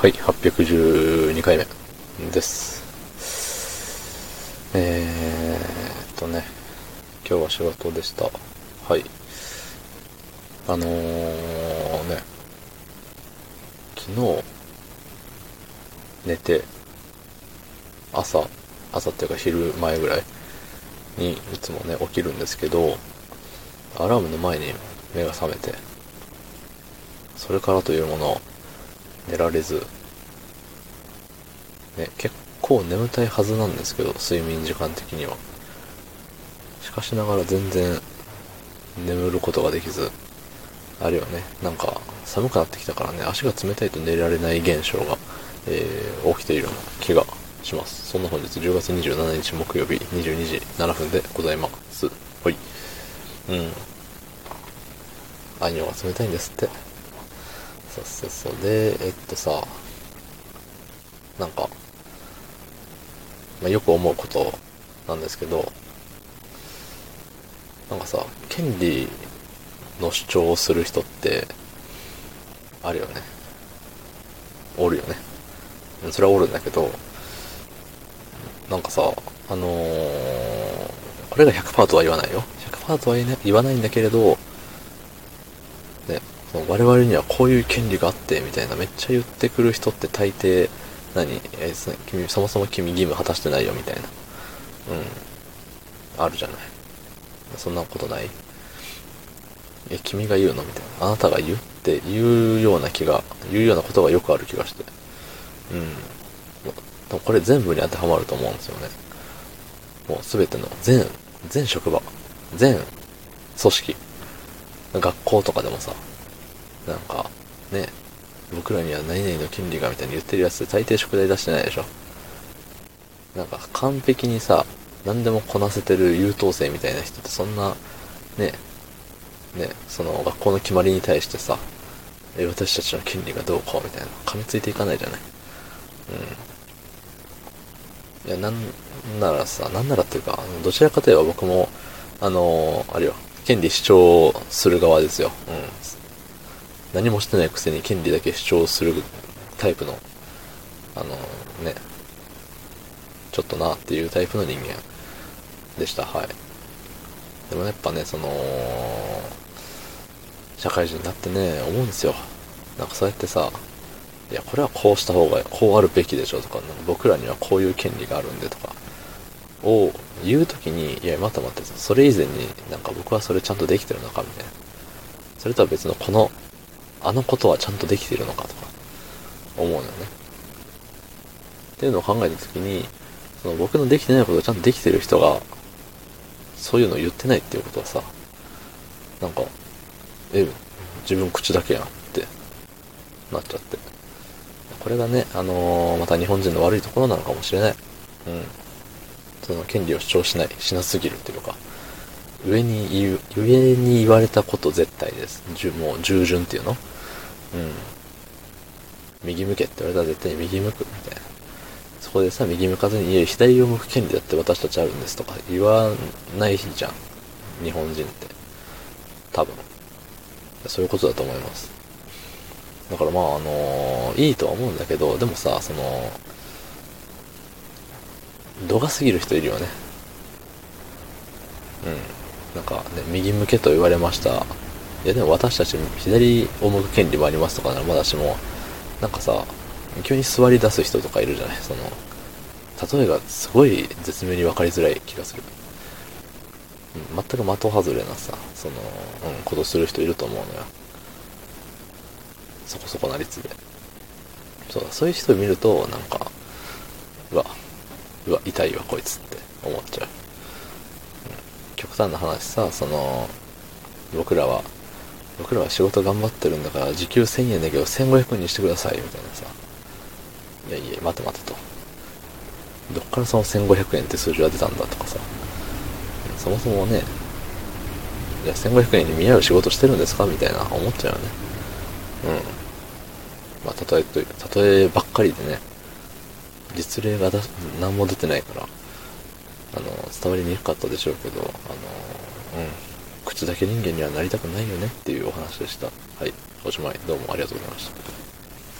はい、812回目です。えーっとね、今日は仕事でした。はい。あのー、ね、昨日、寝て、朝、朝っていうか昼前ぐらいにいつもね、起きるんですけど、アラームの前に目が覚めて、それからというもの、寝られず、ね、結構眠たいはずなんですけど、睡眠時間的には。しかしながら全然眠ることができず、あるよね、なんか寒くなってきたからね、足が冷たいと寝られない現象が、えー起きているような気がします。そんな本日10月27日木曜日22時7分でございます。はい。うん。アニョが冷たいんですって。そうそうそう。で、えっとさ、なんか、まあ、よく思うことなんですけど、なんかさ、権利の主張をする人って、あるよね。おるよね。それはおるんだけど、なんかさ、あのーこれが100%とは言わないよ。100%とは言わないんだけれど、ね、我々にはこういう権利があって、みたいなめっちゃ言ってくる人って大抵、何？えそ君、そもそも君義務果たしてないよ、みたいな。うん。あるじゃない。そんなことない？え、君が言うの？みたいな。あなたが言うって言うような気が、言うようなことがよくある気がして。うん。でもこれ全部に当てはまると思うんですよね。もうすべての、全、全職場、全組織、学校とかでもさ、なんか、ね、僕らには何々の権利がみたいに言ってるやつ大抵宿題出してないでしょ。なんか完璧にさ、何でもこなせてる優等生みたいな人ってそんな、ね、ね、その学校の決まりに対してさ、え私たちの権利がどうこうみたいな、噛みついていかないじゃない。うん。いや、なんならさ、なんならっていうか、どちらかといえば僕も、あのあれよ、権利主張する側ですよ。うん。何もしてないくせに権利だけ主張するタイプの、あのね、ちょっとなっていうタイプの人間でした。はい。でもやっぱね、その、社会人になってね、思うんですよ。なんかそうやってさ、いや、これはこうした方が、こうあるべきでしょとか、なんか僕らにはこういう権利があるんでとか、を言うときに、いや、待って待って、それ以前になんか僕はそれちゃんとできてるのかみたいな。それとは別のこの、あのことはちゃんとできてるのかとか、思うのよね。っていうのを考えたときに、その僕のできてないことをちゃんとできてる人が、そういうのを言ってないっていうことはさ、なんか、え、自分口だけやんってなっちゃって。これがね、あのーまた日本人の悪いところなのかもしれない。うん。その権利を主張しない、しなすぎるっていうか、上に言う、上に言われたこと絶対です。じゅもう従順っていうの？うん。右向けって言われたら絶対に右向くみたいな。そこでさ、右向かずに、いや、左を向く権利だって私たちあるんですとか言わないじゃん。日本人って。多分。そういうことだと思います。だからまあ、あのいいとは思うんだけど、でもさ、その、度が過ぎる人いるよね。うん。なんかね、右向けと言われました。いやでも私たち左を向く権利もありますとかならまだしも、なんかさ、急に座り出す人とかいるじゃない？その、例えがすごい絶妙に分かりづらい気がする。うん全く的外れなさ、その、うん、ことする人いると思うのよ。そこそこな率で。そうだ、そういう人を見ると、なんか、うわ、うわ、痛いわ、こいつって思っちゃう。極端な話さ、その、僕らは、僕らは仕事頑張ってるんだから、時給1000円だけど1500円にしてください、みたいなさ。いやいや、待て待てと。どっからその1500円って数字が出たんだとかさ。そもそもね、いや、1500円に見合う仕事してるんですかみたいな思っちゃうよね。うん。まあ、例えと、例えばっかりでね、実例がだ何も出てないから、伝わりにくかったでしょうけど、あの、うん。口だけ人間にはなりたくないよねっていうお話でした。はい。おしまい。どうもありがとうございました。